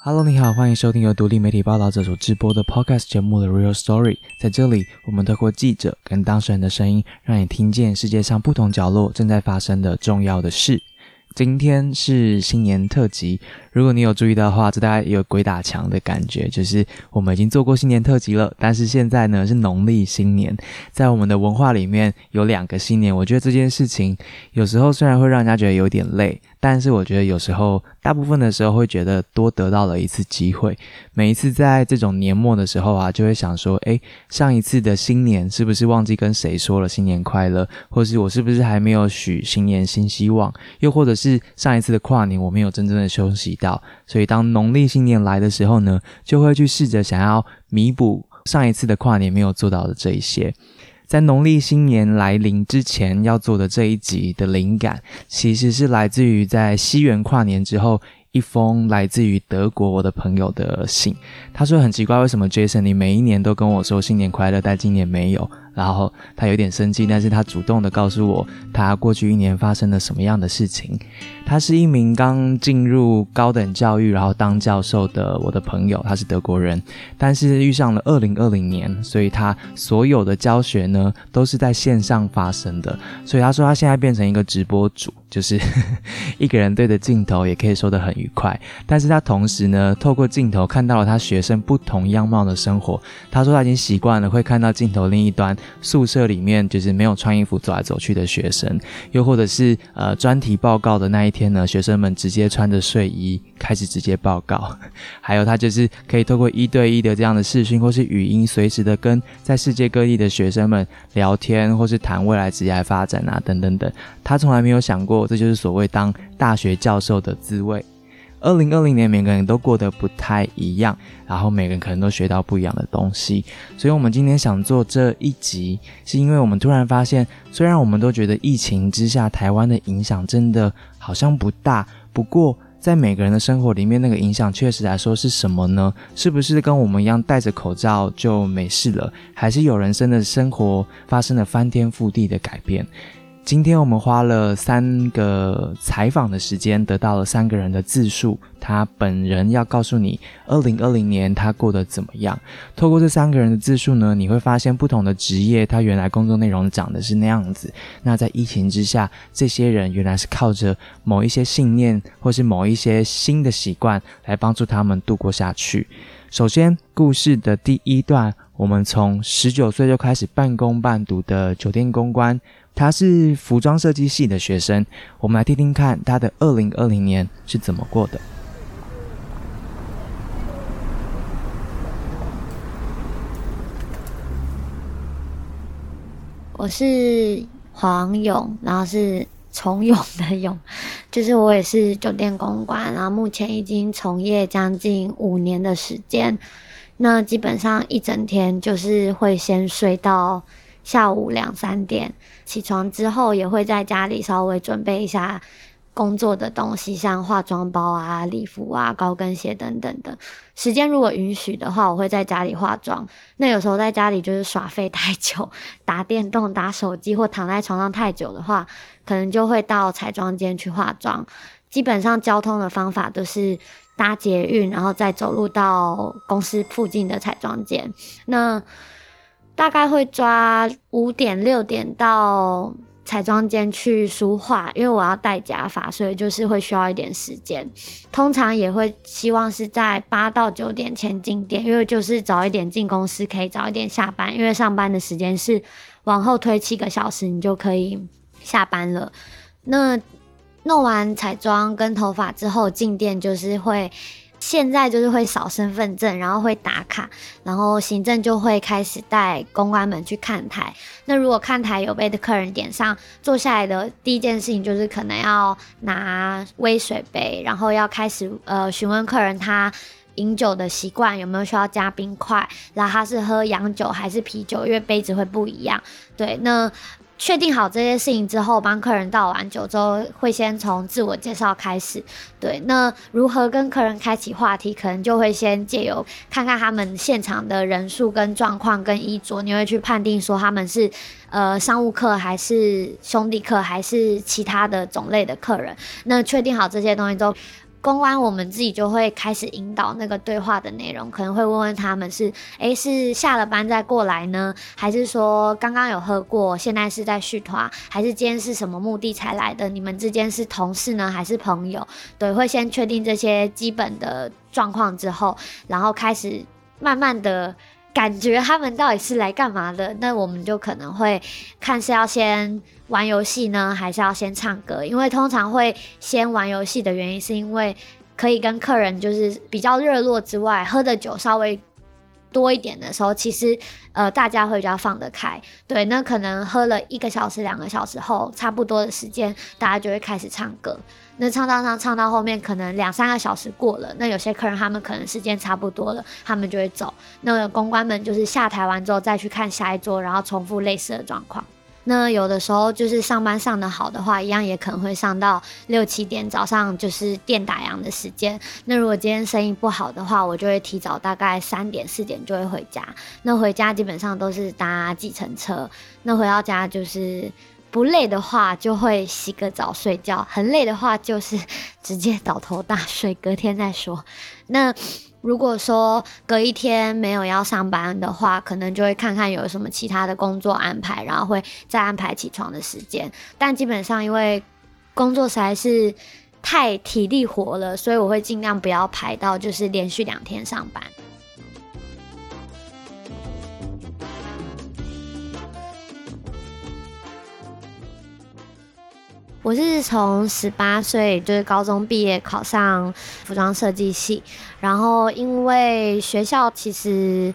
Hello，你好，欢迎收听由独立媒体报道者所直播的 Podcast 节目的 Real Story。在这里，我们透过记者跟当事人的声音，让你听见世界上不同角落正在发生的重要的事。今天是新年特辑，如果你有注意到的话，这大概有鬼打墙的感觉，就是我们已经做过新年特辑了，但是现在呢是农历新年，在我们的文化里面有两个新年，我觉得这件事情有时候虽然会让人家觉得有点累。但是我觉得有时候，大部分的时候会觉得多得到了一次机会。每一次在这种年末的时候啊，就会想说：诶，上一次的新年是不是忘记跟谁说了新年快乐？或是我是不是还没有许新年新希望？又或者是上一次的跨年我没有真正的休息到，所以当农历新年来的时候呢，就会去试着想要弥补上一次的跨年没有做到的这一些。在农历新年来临之前要做的这一集的灵感，其实是来自于在西元跨年之后一封来自于德国我的朋友的信。他说很奇怪，为什么 Jason 你每一年都跟我说新年快乐，但今年没有？然后他有点生气，但是他主动的告诉我，他过去一年发生了什么样的事情。他是一名刚进入高等教育，然后当教授的我的朋友，他是德国人，但是遇上了二零二零年，所以他所有的教学呢都是在线上发生的。所以他说他现在变成一个直播主，就是 一个人对着镜头也可以说得很愉快。但是他同时呢，透过镜头看到了他学生不同样貌的生活。他说他已经习惯了会看到镜头另一端。宿舍里面就是没有穿衣服走来走去的学生，又或者是呃专题报告的那一天呢，学生们直接穿着睡衣开始直接报告。还有他就是可以透过一对一的这样的视讯或是语音，随时的跟在世界各地的学生们聊天，或是谈未来职业发展啊等等等。他从来没有想过，这就是所谓当大学教授的滋味。二零二零年，每个人都过得不太一样，然后每个人可能都学到不一样的东西。所以，我们今天想做这一集，是因为我们突然发现，虽然我们都觉得疫情之下台湾的影响真的好像不大，不过在每个人的生活里面，那个影响确实来说是什么呢？是不是跟我们一样戴着口罩就没事了？还是有人生的生活发生了翻天覆地的改变？今天我们花了三个采访的时间，得到了三个人的自述。他本人要告诉你，二零二零年他过得怎么样。透过这三个人的自述呢，你会发现不同的职业，他原来工作内容长的是那样子。那在疫情之下，这些人原来是靠着某一些信念，或是某一些新的习惯，来帮助他们度过下去。首先，故事的第一段，我们从十九岁就开始半工半读的酒店公关。他是服装设计系的学生，我们来听听看他的二零二零年是怎么过的。我是黄勇，然后是从勇的勇，就是我也是酒店公关，然后目前已经从业将近五年的时间，那基本上一整天就是会先睡到。下午两三点起床之后，也会在家里稍微准备一下工作的东西，像化妆包啊、礼服啊、高跟鞋等等的。时间如果允许的话，我会在家里化妆。那有时候在家里就是耍废太久，打电动、打手机或躺在床上太久的话，可能就会到彩妆间去化妆。基本上交通的方法都是搭捷运，然后再走路到公司附近的彩妆间。那大概会抓五点六点到彩妆间去梳化，因为我要戴假发，所以就是会需要一点时间。通常也会希望是在八到九点前进店，因为就是早一点进公司，可以早一点下班。因为上班的时间是往后推七个小时，你就可以下班了。那弄完彩妆跟头发之后进店，就是会。现在就是会扫身份证，然后会打卡，然后行政就会开始带公关们去看台。那如果看台有被的客人点上，坐下来的第一件事情就是可能要拿微水杯，然后要开始呃询问客人他饮酒的习惯有没有需要加冰块，然后他是喝洋酒还是啤酒，因为杯子会不一样。对，那。确定好这些事情之后，帮客人倒完酒之后，会先从自我介绍开始。对，那如何跟客人开启话题，可能就会先借由看看他们现场的人数跟状况跟衣着，你会去判定说他们是呃商务客还是兄弟客还是其他的种类的客人。那确定好这些东西之后。公关我们自己就会开始引导那个对话的内容，可能会问问他们是，诶，是下了班再过来呢，还是说刚刚有喝过，现在是在续团，还是今天是什么目的才来的？你们之间是同事呢，还是朋友？对，会先确定这些基本的状况之后，然后开始慢慢的。感觉他们到底是来干嘛的？那我们就可能会看是要先玩游戏呢，还是要先唱歌？因为通常会先玩游戏的原因，是因为可以跟客人就是比较热络之外，喝的酒稍微。多一点的时候，其实呃大家会比较放得开，对，那可能喝了一个小时、两个小时后，差不多的时间，大家就会开始唱歌。那唱到唱唱到后面，可能两三个小时过了，那有些客人他们可能时间差不多了，他们就会走。那公关们就是下台完之后再去看下一桌，然后重复类似的状况。那有的时候就是上班上的好的话，一样也可能会上到六七点，早上就是店打烊的时间。那如果今天生意不好的话，我就会提早大概三点四点就会回家。那回家基本上都是搭计程车。那回到家就是不累的话就会洗个澡睡觉，很累的话就是直接倒头大睡，隔天再说。那。如果说隔一天没有要上班的话，可能就会看看有什么其他的工作安排，然后会再安排起床的时间。但基本上因为工作实在是太体力活了，所以我会尽量不要排到就是连续两天上班。我是从十八岁就是高中毕业考上服装设计系，然后因为学校其实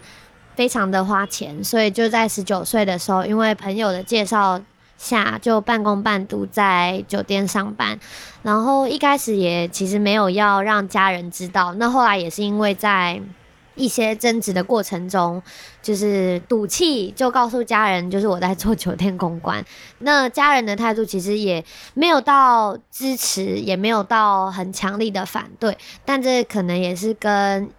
非常的花钱，所以就在十九岁的时候，因为朋友的介绍下就半工半读在酒店上班，然后一开始也其实没有要让家人知道，那后来也是因为在。一些争执的过程中，就是赌气，就告诉家人，就是我在做酒店公关。那家人的态度其实也没有到支持，也没有到很强力的反对，但这可能也是跟。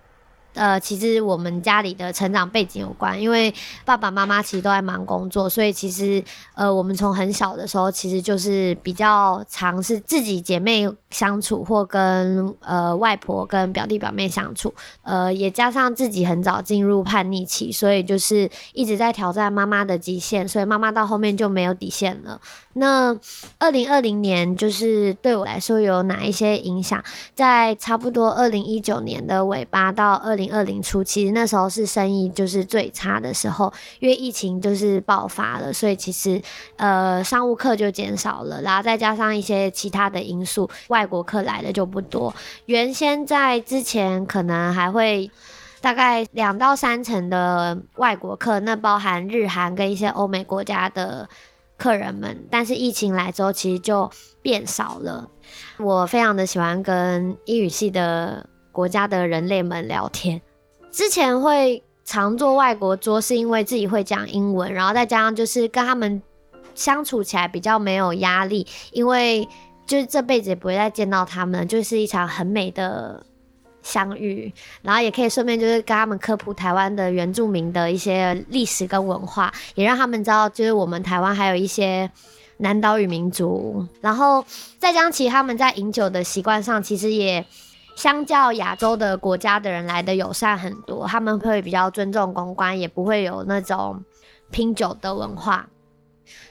呃，其实我们家里的成长背景有关，因为爸爸妈妈其实都在忙工作，所以其实呃，我们从很小的时候其实就是比较常是自己姐妹相处，或跟呃外婆跟表弟表妹相处，呃，也加上自己很早进入叛逆期，所以就是一直在挑战妈妈的极限，所以妈妈到后面就没有底线了。那二零二零年就是对我来说有哪一些影响？在差不多二零一九年的尾巴到二零二零初，其实那时候是生意就是最差的时候，因为疫情就是爆发了，所以其实呃商务客就减少了，然后再加上一些其他的因素，外国客来的就不多。原先在之前可能还会大概两到三成的外国客，那包含日韩跟一些欧美国家的。客人们，但是疫情来之后，其实就变少了。我非常的喜欢跟英语系的国家的人类们聊天。之前会常做外国桌，是因为自己会讲英文，然后再加上就是跟他们相处起来比较没有压力，因为就是这辈子也不会再见到他们，就是一场很美的。相遇，然后也可以顺便就是跟他们科普台湾的原住民的一些历史跟文化，也让他们知道就是我们台湾还有一些南岛语民族，然后再将其他们在饮酒的习惯上，其实也相较亚洲的国家的人来的友善很多，他们会比较尊重公关，也不会有那种拼酒的文化。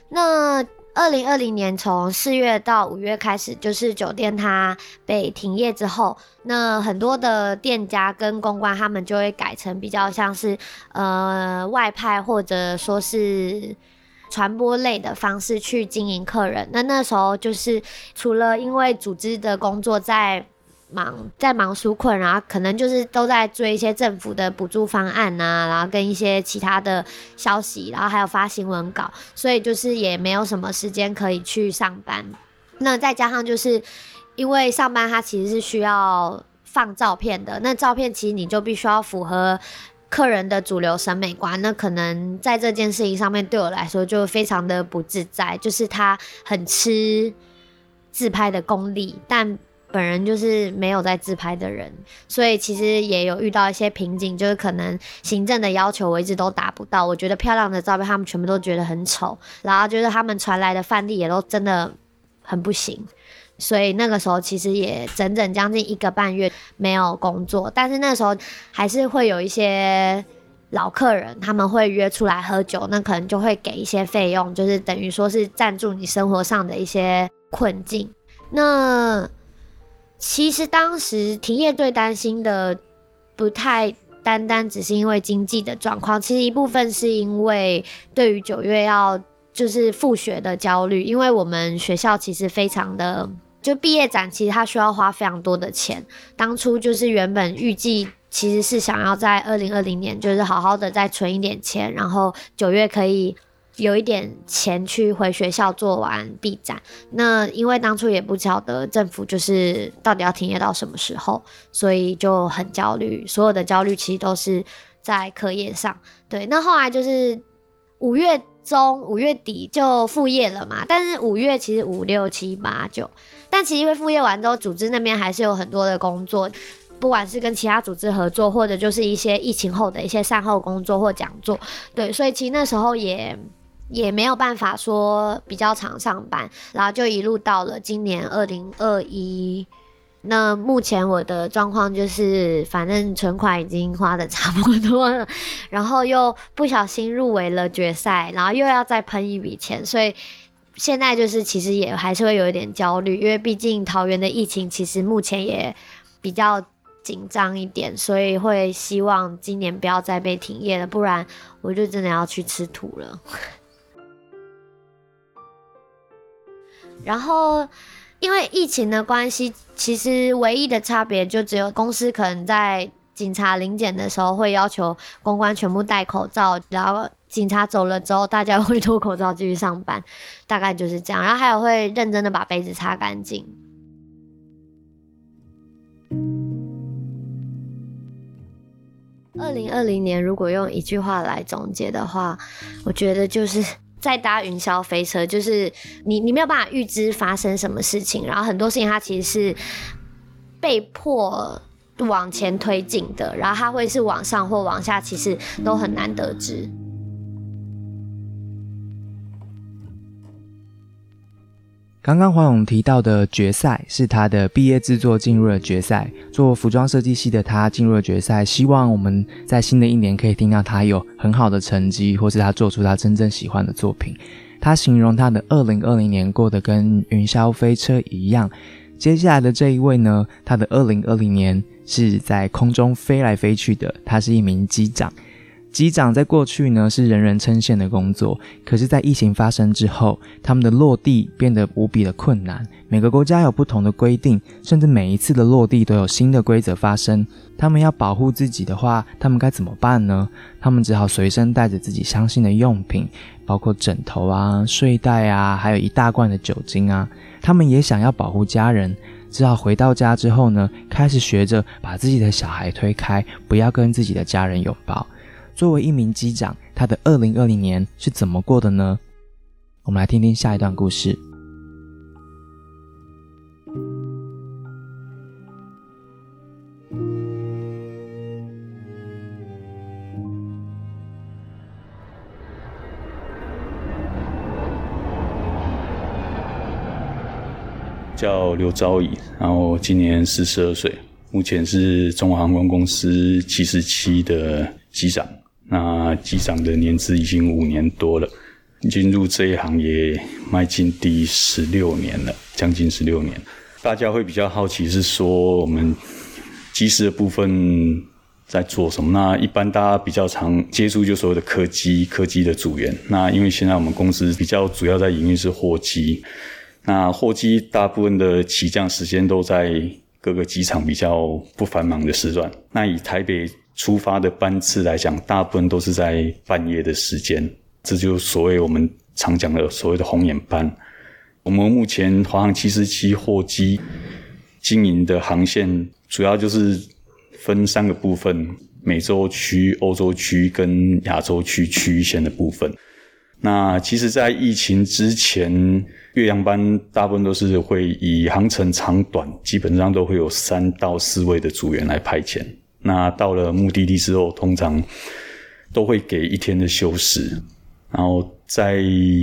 那。二零二零年从四月到五月开始，就是酒店它被停业之后，那很多的店家跟公关他们就会改成比较像是呃外派或者说是传播类的方式去经营客人。那那时候就是除了因为组织的工作在。忙在忙纾困，然后可能就是都在追一些政府的补助方案呐，然后跟一些其他的消息，然后还有发新闻稿，所以就是也没有什么时间可以去上班。那再加上就是因为上班它其实是需要放照片的，那照片其实你就必须要符合客人的主流审美观，那可能在这件事情上面对我来说就非常的不自在，就是他很吃自拍的功力，但。本人就是没有在自拍的人，所以其实也有遇到一些瓶颈，就是可能行政的要求我一直都达不到。我觉得漂亮的照片，他们全部都觉得很丑，然后就是他们传来的范例也都真的很不行。所以那个时候其实也整整将近一个半月没有工作，但是那时候还是会有一些老客人，他们会约出来喝酒，那可能就会给一些费用，就是等于说是赞助你生活上的一些困境。那其实当时停业最担心的不太单单只是因为经济的状况，其实一部分是因为对于九月要就是复学的焦虑，因为我们学校其实非常的。就毕业展，其实它需要花非常多的钱。当初就是原本预计其实是想要在二零二零年，就是好好的再存一点钱，然后九月可以有一点钱去回学校做完毕展。那因为当初也不晓得政府就是到底要停业到什么时候，所以就很焦虑。所有的焦虑其实都是在课业上。对，那后来就是五月中、五月底就复业了嘛。但是五月其实五六七八九。但其实因为副业完之后，组织那边还是有很多的工作，不管是跟其他组织合作，或者就是一些疫情后的一些善后工作或讲座，对，所以其实那时候也也没有办法说比较常上班，然后就一路到了今年二零二一。那目前我的状况就是，反正存款已经花的差不多了，然后又不小心入围了决赛，然后又要再喷一笔钱，所以。现在就是其实也还是会有一点焦虑，因为毕竟桃园的疫情其实目前也比较紧张一点，所以会希望今年不要再被停业了，不然我就真的要去吃土了。然后因为疫情的关系，其实唯一的差别就只有公司可能在警察临检的时候会要求公关全部戴口罩，然后。警察走了之后，大家会脱口罩继续上班，大概就是这样。然后还有会认真的把杯子擦干净。二零二零年如果用一句话来总结的话，我觉得就是在搭云霄飞车，就是你你没有办法预知发生什么事情，然后很多事情它其实是被迫往前推进的，然后它会是往上或往下，其实都很难得知。刚刚黄勇提到的决赛是他的毕业制作进入了决赛，做服装设计系的他进入了决赛，希望我们在新的一年可以听到他有很好的成绩，或是他做出他真正喜欢的作品。他形容他的二零二零年过得跟云霄飞车一样。接下来的这一位呢，他的二零二零年是在空中飞来飞去的，他是一名机长。机长在过去呢是人人称羡的工作，可是，在疫情发生之后，他们的落地变得无比的困难。每个国家有不同的规定，甚至每一次的落地都有新的规则发生。他们要保护自己的话，他们该怎么办呢？他们只好随身带着自己相信的用品，包括枕头啊、睡袋啊，还有一大罐的酒精啊。他们也想要保护家人，只好回到家之后呢，开始学着把自己的小孩推开，不要跟自己的家人拥抱。作为一名机长，他的二零二零年是怎么过的呢？我们来听听下一段故事。叫刘昭仪，然后今年四十二岁，目前是中华航空公司七十七的机长。那机长的年资已经五年多了，进入这一行也迈进第十六年了，将近十六年。大家会比较好奇是说我们机师的部分在做什么？那一般大家比较常接触就所谓的客机、客机的组员。那因为现在我们公司比较主要在营运是货机，那货机大部分的起降时间都在各个机场比较不繁忙的时段。那以台北。出发的班次来讲，大部分都是在半夜的时间，这就是所谓我们常讲的所谓的红眼班。我们目前华航七四七货机经营的航线，主要就是分三个部分：美洲区、欧洲区跟亚洲区区域线的部分。那其实，在疫情之前，岳阳班大部分都是会以航程长短，基本上都会有三到四位的组员来派遣。那到了目的地之后，通常都会给一天的休息，然后再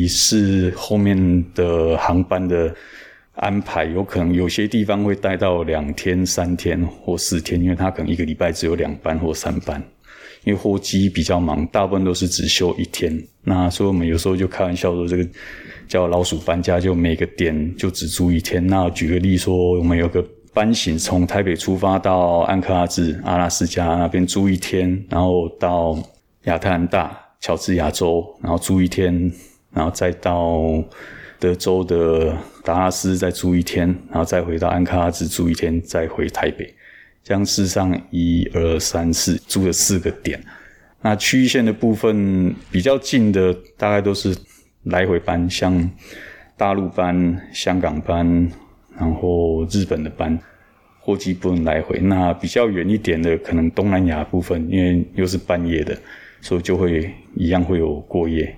是后面的航班的安排，有可能有些地方会待到两天、三天或四天，因为他可能一个礼拜只有两班或三班。因为货机比较忙，大部分都是只休一天。那所以我们有时候就开玩笑说，这个叫老鼠搬家，就每个点就只租一天。那举个例说，我们有个班型从台北出发到安克拉治阿拉斯加那边租一天，然后到亚特兰大乔治亚州，然后租一天，然后再到德州的达拉斯再租一天，然后再回到安克拉治住一天，再回台北。江市上一二三四租了四个点，那区域线的部分比较近的，大概都是来回班，像大陆班、香港班，然后日本的班，货机不能来回。那比较远一点的，可能东南亚部分，因为又是半夜的，所以就会一样会有过夜。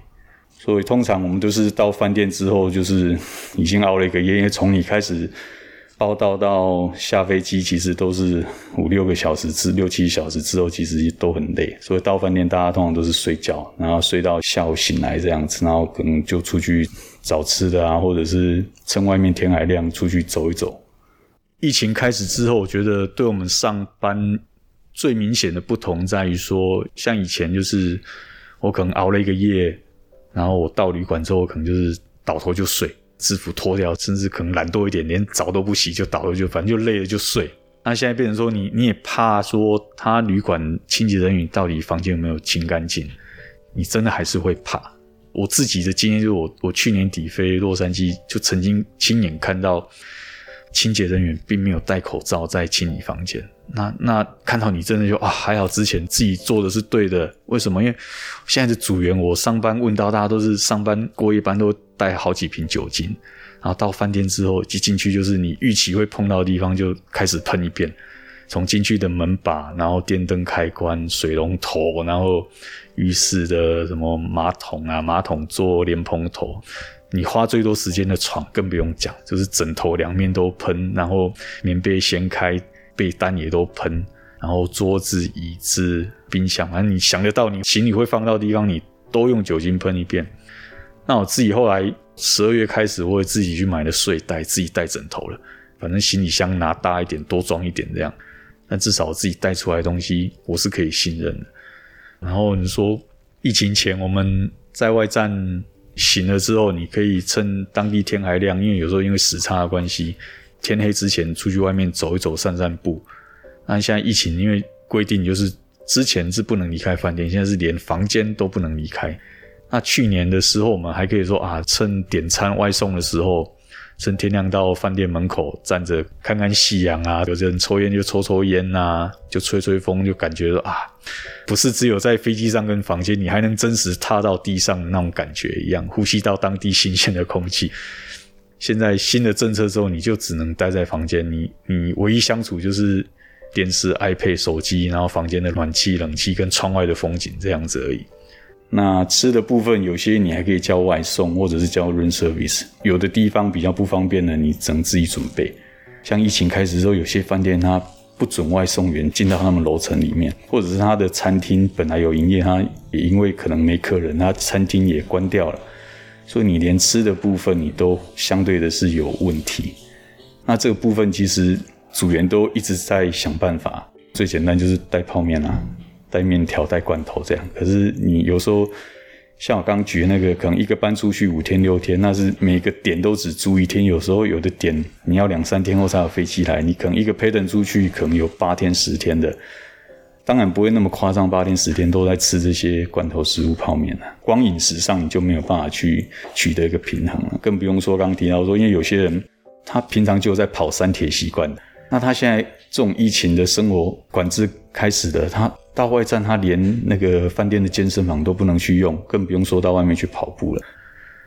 所以通常我们都是到饭店之后，就是已经熬了一个夜，因为从你开始。报到到下飞机，其实都是五六个小时至六七小时之后，其实都很累。所以到饭店，大家通常都是睡觉，然后睡到下午醒来这样子，然后可能就出去找吃的啊，或者是趁外面天还亮出去走一走。疫情开始之后，我觉得对我们上班最明显的不同在于说，像以前就是我可能熬了一个夜，然后我到旅馆之后，可能就是倒头就睡。制服脱掉，甚至可能懒惰一点，连澡都不洗就倒了，就反正就累了就睡。那现在变成说，你你也怕说他旅馆清洁人员到底房间有没有清干净，你真的还是会怕。我自己的经验就是，我我去年底飞洛杉矶，就曾经亲眼看到。清洁人员并没有戴口罩在清理房间，那那看到你真的就啊，还好之前自己做的是对的。为什么？因为现在的组员，我上班问到大家都是上班过一班都带好几瓶酒精，然后到饭店之后一进去就是你预期会碰到的地方就开始喷一遍，从进去的门把，然后电灯开关、水龙头，然后浴室的什么马桶啊、马桶座、莲蓬头。你花最多时间的床更不用讲，就是枕头两面都喷，然后棉被掀开，被单也都喷，然后桌子、椅子、冰箱，反正你想得到你行李会放到地方，你都用酒精喷一遍。那我自己后来十二月开始，我也自己去买了睡袋，自己带枕头了。反正行李箱拿大一点，多装一点这样。但至少我自己带出来的东西，我是可以信任的。然后你说疫情前我们在外站。醒了之后，你可以趁当地天还亮，因为有时候因为时差的关系，天黑之前出去外面走一走、散散步。那现在疫情，因为规定就是之前是不能离开饭店，现在是连房间都不能离开。那去年的时候，我们还可以说啊，趁点餐外送的时候。趁天亮到饭店门口站着看看夕阳啊，有人抽烟就抽抽烟呐，就吹吹风，就感觉啊，不是只有在飞机上跟房间，你还能真实踏到地上那种感觉一样，呼吸到当地新鲜的空气。现在新的政策之后，你就只能待在房间，你你唯一相处就是电视、iPad、手机，然后房间的暖气、冷气跟窗外的风景这样子而已。那吃的部分，有些你还可以叫外送，或者是叫 room service。有的地方比较不方便的，你只能自己准备。像疫情开始之后，有些饭店它不准外送员进到他们楼层里面，或者是他的餐厅本来有营业，他也因为可能没客人，他餐厅也关掉了，所以你连吃的部分你都相对的是有问题。那这个部分其实组员都一直在想办法，最简单就是带泡面啊。带面条、带罐头这样，可是你有时候像我刚刚举的那个，可能一个班出去五天六天，那是每个点都只住一天。有时候有的点你要两三天后才有飞机来，你可能一个 p a t e n 出去可能有八天十天的，当然不会那么夸张，八天十天都在吃这些罐头食物、泡面了。光饮食上你就没有办法去取得一个平衡了，更不用说刚提到说，因为有些人他平常就在跑三铁习惯的，那他现在这种疫情的生活管制开始的，他。到外站，他连那个饭店的健身房都不能去用，更不用说到外面去跑步了。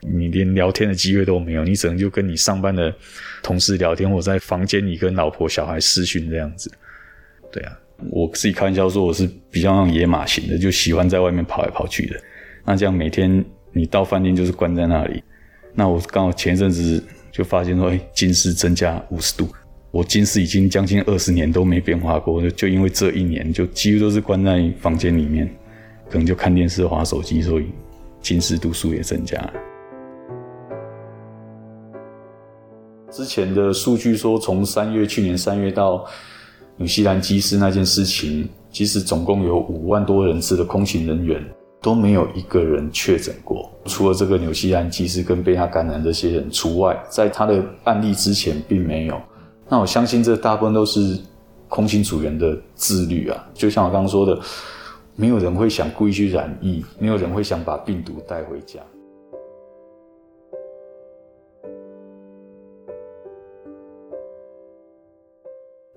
你连聊天的机会都没有，你只能就跟你上班的同事聊天，或在房间里跟老婆小孩私讯这样子。对啊，我自己开玩笑说我是比较那种野马型的，就喜欢在外面跑来跑去的。那这样每天你到饭店就是关在那里。那我刚好前一阵子就发现说，哎，近视增加五十度。我近视已经将近二十年都没变化过，就就因为这一年就几乎都是关在房间里面，可能就看电视、划手机，所以近视度数也增加。之前的数据说，从三月去年三月到纽西兰机师那件事情，其实总共有五万多人次的空勤人员都没有一个人确诊过，除了这个纽西兰机师跟被他感染这些人除外，在他的案例之前并没有。那我相信这大部分都是空心组员的自律啊，就像我刚刚说的，没有人会想故意去染疫，没有人会想把病毒带回家。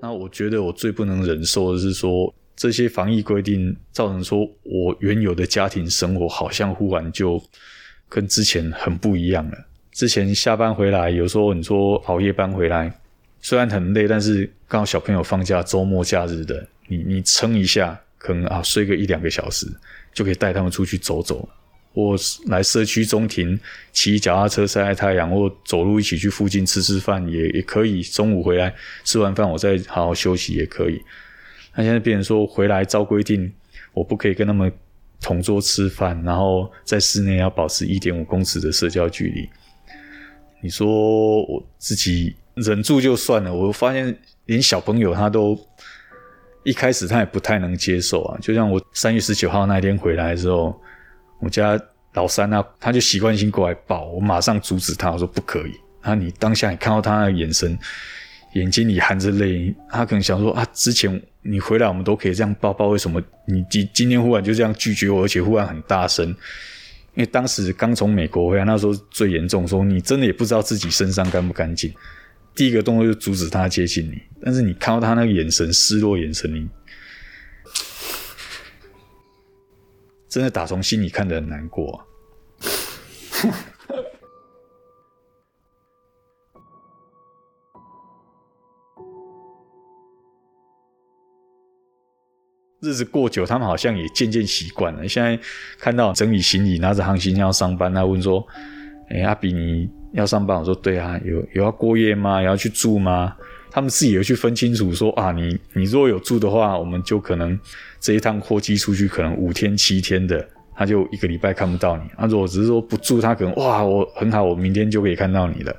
那我觉得我最不能忍受的是说，这些防疫规定造成说我原有的家庭生活好像忽然就跟之前很不一样了。之前下班回来，有时候你说熬夜班回来，虽然很累，但是刚好小朋友放假、周末假日的，你你撑一下，可能啊睡个一两个小时，就可以带他们出去走走。或来社区中庭骑脚踏车晒晒太阳，或走路一起去附近吃吃饭也也可以。中午回来吃完饭，我再好好休息也可以。那现在变成说回来照规定，我不可以跟他们同桌吃饭，然后在室内要保持一点五公尺的社交距离。你说我自己忍住就算了，我发现连小朋友他都一开始他也不太能接受啊。就像我三月十九号那一天回来的时候。我家老三啊，他就习惯性过来抱我，马上阻止他，我说不可以。那你当下你看到他的眼神，眼睛里含着泪，他可能想说啊，之前你回来我们都可以这样抱抱，为什么你今今天忽然就这样拒绝我，而且忽然很大声？因为当时刚从美国回来，那时候最严重，说你真的也不知道自己身上干不干净，第一个动作就阻止他接近你。但是你看到他那个眼神，失落眼神，你。真的打从心里看得很难过。日子过久，他们好像也渐渐习惯了。现在看到整理行李，拿着航行箱要上班，他问说：“哎，阿比你要上班？”我说：“对啊，有有要过夜吗？有要去住吗？”他们自己有去分清楚，说啊，你你如果有住的话，我们就可能这一趟货机出去，可能五天七天的，他就一个礼拜看不到你。啊，如果只是说不住，他可能哇，我很好，我明天就可以看到你了。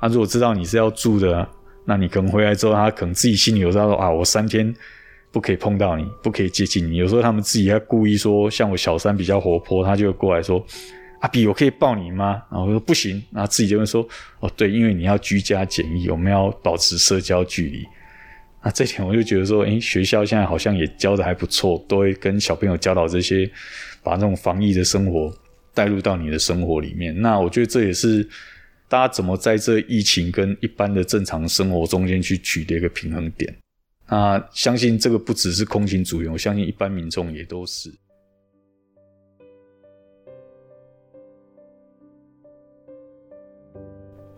啊，如果知道你是要住的，那你可能回来之后，他可能自己心里有知道说啊，我三天不可以碰到你，不可以接近你。有时候他们自己还故意说，像我小三比较活泼，他就过来说。阿比，我可以抱你吗？然后我说不行，然后自己就会说哦，对，因为你要居家检疫，我们要保持社交距离。那这点我就觉得说，诶，学校现在好像也教的还不错，都会跟小朋友教导这些，把那种防疫的生活带入到你的生活里面。那我觉得这也是大家怎么在这疫情跟一般的正常生活中间去取得一个平衡点。那相信这个不只是空勤组员，我相信一般民众也都是。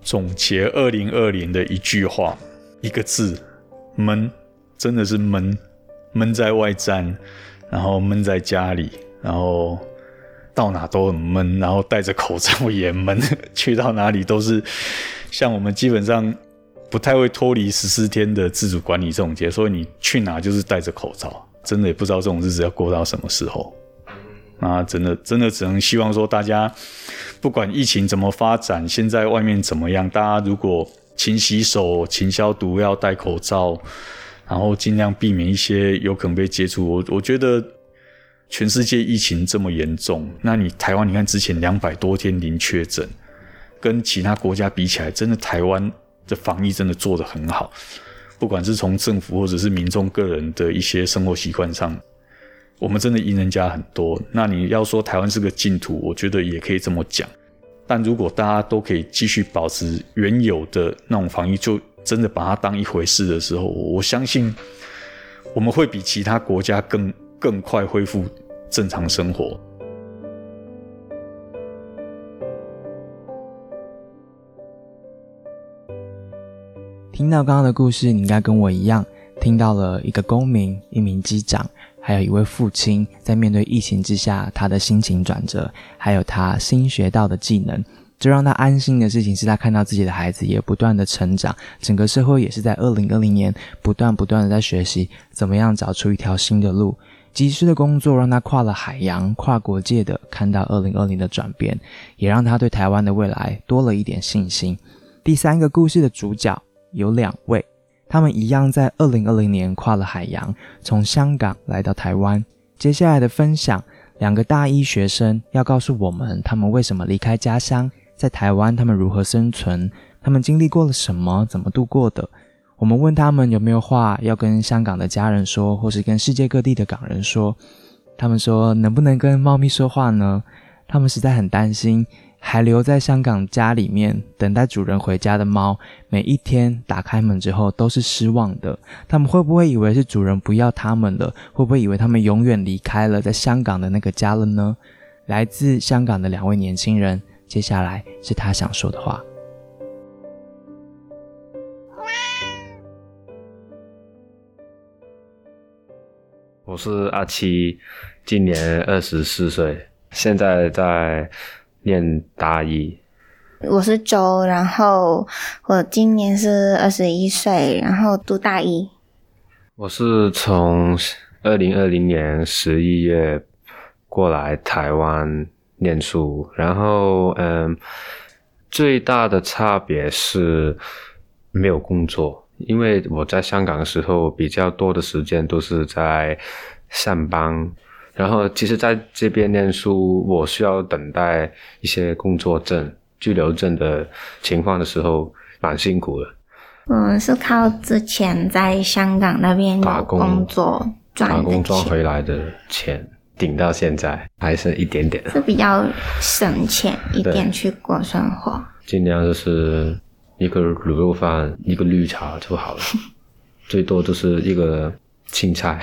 总结二零二零的一句话，一个字，闷，真的是闷，闷在外站，然后闷在家里，然后到哪都很闷，然后戴着口罩也闷，去到哪里都是像我们基本上不太会脱离十四天的自主管理这种节，所以你去哪就是戴着口罩，真的也不知道这种日子要过到什么时候。那真的真的只能希望说，大家不管疫情怎么发展，现在外面怎么样，大家如果勤洗手、勤消毒，要戴口罩，然后尽量避免一些有可能被接触。我我觉得全世界疫情这么严重，那你台湾，你看之前两百多天零确诊，跟其他国家比起来，真的台湾的防疫真的做得很好，不管是从政府或者是民众个人的一些生活习惯上。我们真的赢人家很多。那你要说台湾是个净土，我觉得也可以这么讲。但如果大家都可以继续保持原有的那种防疫，就真的把它当一回事的时候，我相信我们会比其他国家更更快恢复正常生活。听到刚刚的故事，你应该跟我一样，听到了一个公民，一名机长。还有一位父亲在面对疫情之下，他的心情转折，还有他新学到的技能。最让他安心的事情是他看到自己的孩子也不断的成长，整个社会也是在二零二零年不断不断的在学习怎么样找出一条新的路。技师的工作让他跨了海洋、跨国界的看到二零二零的转变，也让他对台湾的未来多了一点信心。第三个故事的主角有两位，他们一样在二零二零年跨了海洋，从香港来到台湾。接下来的分享，两个大一学生要告诉我们他们为什么离开家乡，在台湾他们如何生存，他们经历过了什么，怎么度过的。我们问他们有没有话要跟香港的家人说，或是跟世界各地的港人说。他们说能不能跟猫咪说话呢？他们实在很担心，还留在香港家里面等待主人回家的猫，每一天打开门之后都是失望的。他们会不会以为是主人不要他们了？会不会以为他们永远离开了在香港的那个家了呢？来自香港的两位年轻人，接下来是他想说的话。我是阿七，今年二十四岁，现在在念大一。我是周，然后我今年是二十一岁，然后读大一。我是从二零二零年十一月过来台湾念书，然后嗯，最大的差别是没有工作。因为我在香港的时候，比较多的时间都是在上班，然后其实在这边念书，我需要等待一些工作证、居留证的情况的时候，蛮辛苦的。嗯，是靠之前在香港那边打工作赚打工赚钱，回来的钱，顶到现在还剩一点点，是比较省钱一对点去过生活。尽量就是一个卤肉饭，一个绿茶就好了，最多就是一个青菜。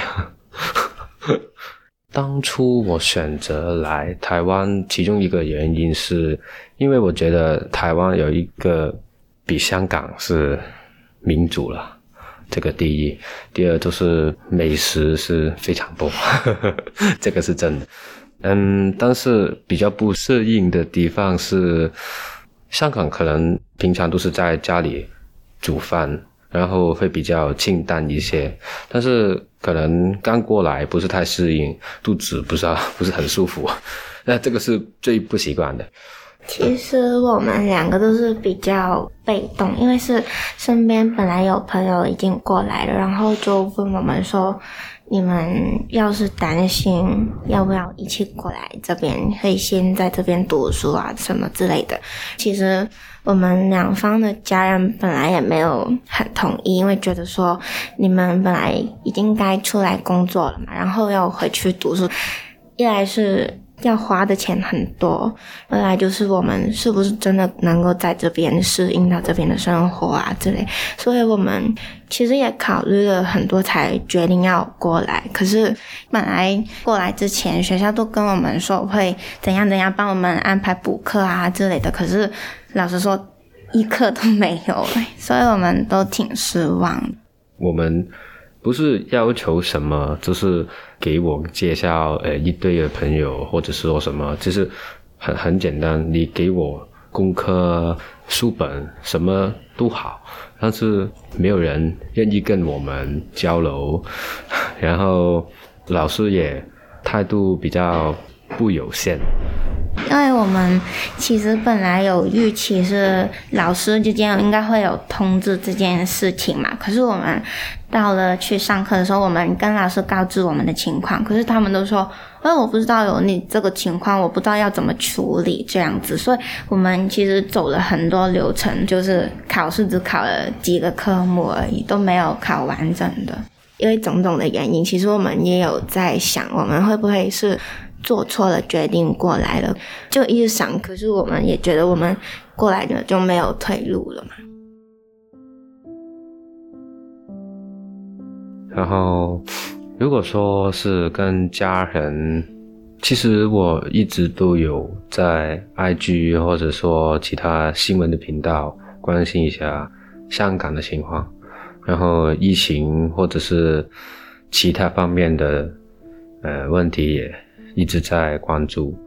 当初我选择来台湾，其中一个原因是因为我觉得台湾有一个比香港是民主了，这个第一。第二就是美食是非常多，这个是真的。嗯，但是比较不适应的地方是，香港可能平常都是在家里煮饭，然后会比较清淡一些，但是可能刚过来不是太适应，肚子不是不是很舒服，那这个是最不习惯的。其实我们两个都是比较被动，因为是身边本来有朋友已经过来了，然后就问我们说，你们要是担心要不要一起过来这边，可以先在这边读书啊什么之类的。其实我们两方的家人本来也没有很同意，因为觉得说你们本来已经该出来工作了嘛，然后要回去读书，一来是。要花的钱很多，二来就是我们是不是真的能够在这边适应到这边的生活啊之类，所以我们其实也考虑了很多才决定要过来。可是本来过来之前，学校都跟我们说会怎样怎样帮我们安排补课啊之类的，可是老实说一课都没有，所以我们都挺失望。我们不是要求什么，就是给我介绍呃一堆的朋友，或者是说什么，就是很很简单，你给我功课、书本什么都好，但是没有人愿意跟我们交流，然后老师也态度比较不有限。因为我们其实本来有预期是老师之间应该会有通知这件事情嘛，可是我们到了去上课的时候，我们跟老师告知我们的情况，可是他们都说，哎，我不知道有你这个情况，我不知道要怎么处理这样子，所以我们其实走了很多流程，就是考试只考了几个科目而已，都没有考完整的。因为种种的原因，其实我们也有在想，我们会不会是做错了决定过来了，就一直想。可是我们也觉得我们过来了就没有退路了嘛。然后，如果说是跟家人，其实我一直都有在 IG 或者说其他新闻的频道关心一下香港的情况，然后疫情或者是其他方面的呃问题也一直在关注，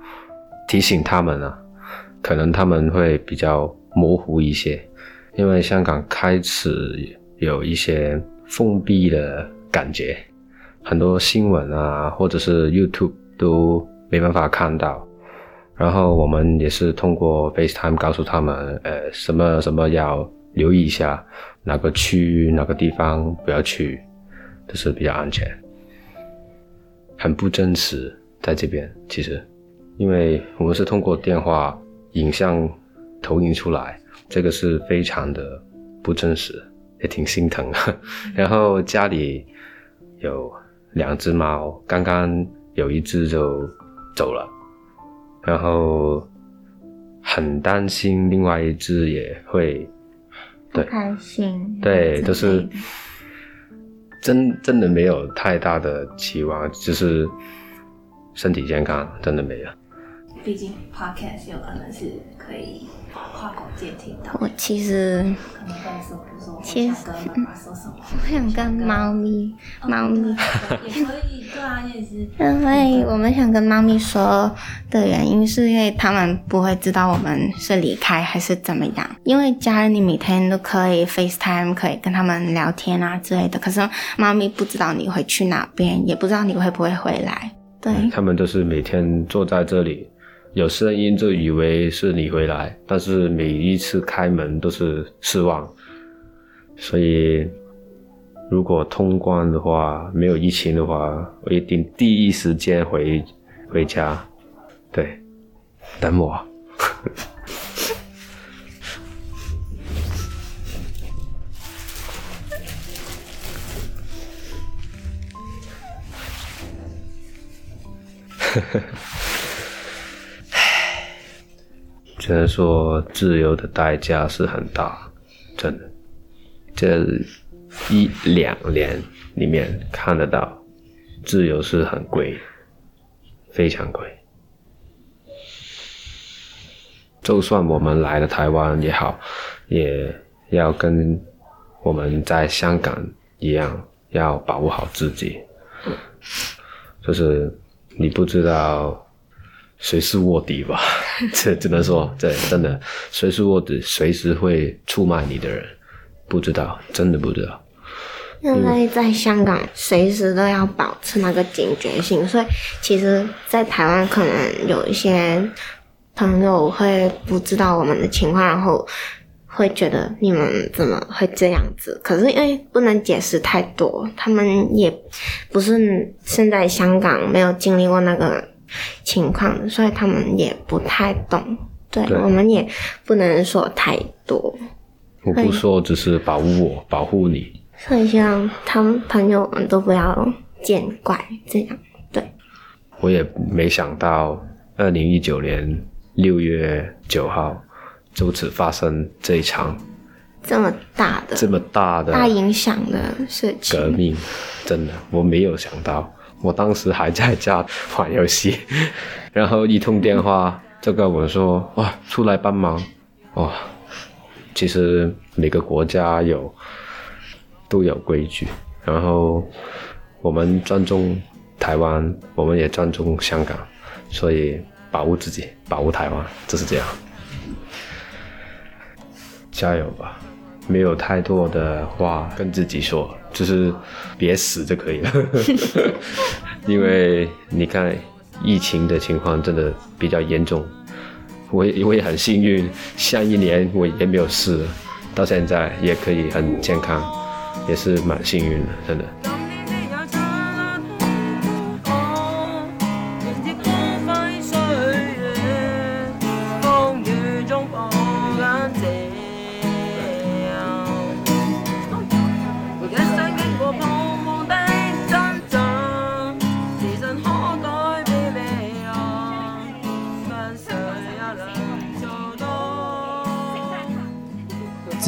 提醒他们啊，可能他们会比较模糊一些，因为香港开始有一些封闭的感觉，很多新闻啊，或者是 YouTube 都没办法看到。然后我们也是通过 FaceTime 告诉他们，呃，什么什么要留意一下，哪个区域哪个地方不要去，都是比较安全。很不真实，在这边其实，因为我们是通过电话影像投影出来，这个是非常的不真实，也挺心疼。然后家里有两只猫，刚刚有一只就走了。然后很担心，另外一只也会不开心。对，都是真真的没有太大的期望，就是身体健康，真的没有。毕竟 podcast 有可能是可以跨国界听到。我其实其实我想跟猫咪，猫咪。也可以，对啊，也是。因为我们想跟猫咪说的原因，是因为他们不会知道我们是离开还是怎么样。因为家人你每天都可以 FaceTime，可以跟他们聊天啊之类的。可是猫咪不知道你会去哪边，也不知道你会不会回来。对，他们都是每天坐在这里，有声音就以为是你回来，但是每一次开门都是失望。所以，如果通关的话，没有疫情的话，我一定第一时间回回家。对，等我。只能说自由的代价是很大，真的。这一两年里面看得到，自由是很贵，非常贵。就算我们来了台湾也好，也要跟我们在香港一样，要保护好自己。就是你不知道谁是卧底吧？这只能说，这真的谁是卧底，随时会出卖你的人，不知道，真的不知道。因为在香港随时都要保持那个警觉性，所以其实，在台湾可能有一些朋友会不知道我们的情况，然后会觉得你们怎么会这样子？可是因为不能解释太多，他们也不是现在香港，没有经历过那个情况，所以他们也不太懂。对对我们也不能说太多，我不说，只是保护我，保护你。所以希望他们朋友们都不要见怪，这样对。我也没想到，二零一九年六月九号就此发生这一场这么大的、这么大的大影响的事情，革命，真的我没有想到。我当时还在家玩游戏，然后一通电话就跟我说：“哇，出来帮忙！”哇，其实每个国家有都有规矩，然后我们尊重台湾，我们也尊重香港，所以保护自己，保护台湾，就是这样。加油吧！没有太多的话跟自己说，就是别死就可以了。因为你看疫情的情况真的比较严重，我也我也很幸运，下一年我也没有事，到现在也可以很健康，也是蛮幸运的，真的。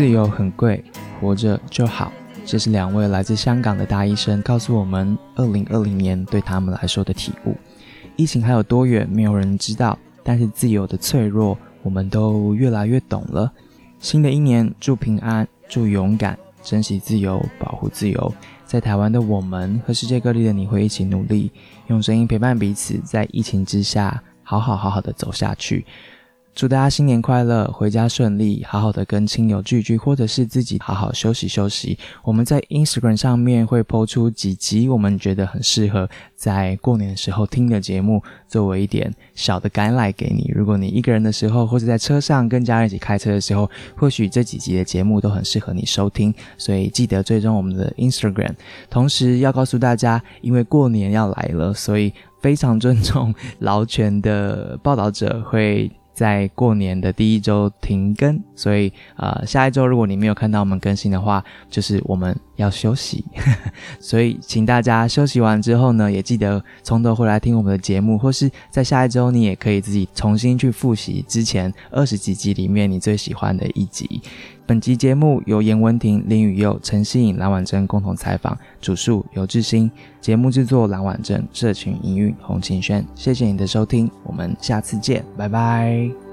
自由很贵，活着就好。这是两位来自香港的大医生告诉我们，二零二零年对他们来说的体悟。疫情还有多远，没有人知道，但是自由的脆弱，我们都越来越懂了。新的一年，祝平安，祝勇敢，珍惜自由，保护自由。在台湾的我们和世界各地的你会一起努力，用声音陪伴彼此，在疫情之下，好好好好的走下去。祝大家新年快乐，回家顺利，好好的跟亲友聚聚，或者是自己好好休息休息。我们在 Instagram 上面会抛出几集我们觉得很适合在过年的时候听的节目，作为一点小的感来给你。如果你一个人的时候，或者在车上跟家人一起开车的时候，或许这几集的节目都很适合你收听。所以记得追踪我们的 Instagram。同时要告诉大家，因为过年要来了，所以非常尊重劳权的报道者会。在过年的第一周停更，所以呃，下一周如果你没有看到我们更新的话，就是我们要休息。所以请大家休息完之后呢，也记得从头回来听我们的节目，或是在下一周你也可以自己重新去复习之前二十几集里面你最喜欢的一集。本集节目由严文婷、林雨佑、陈希颖、蓝婉珍共同采访，主述尤志新，节目制作蓝婉珍，社群营运洪晴轩。谢谢你的收听，我们下次见，拜拜。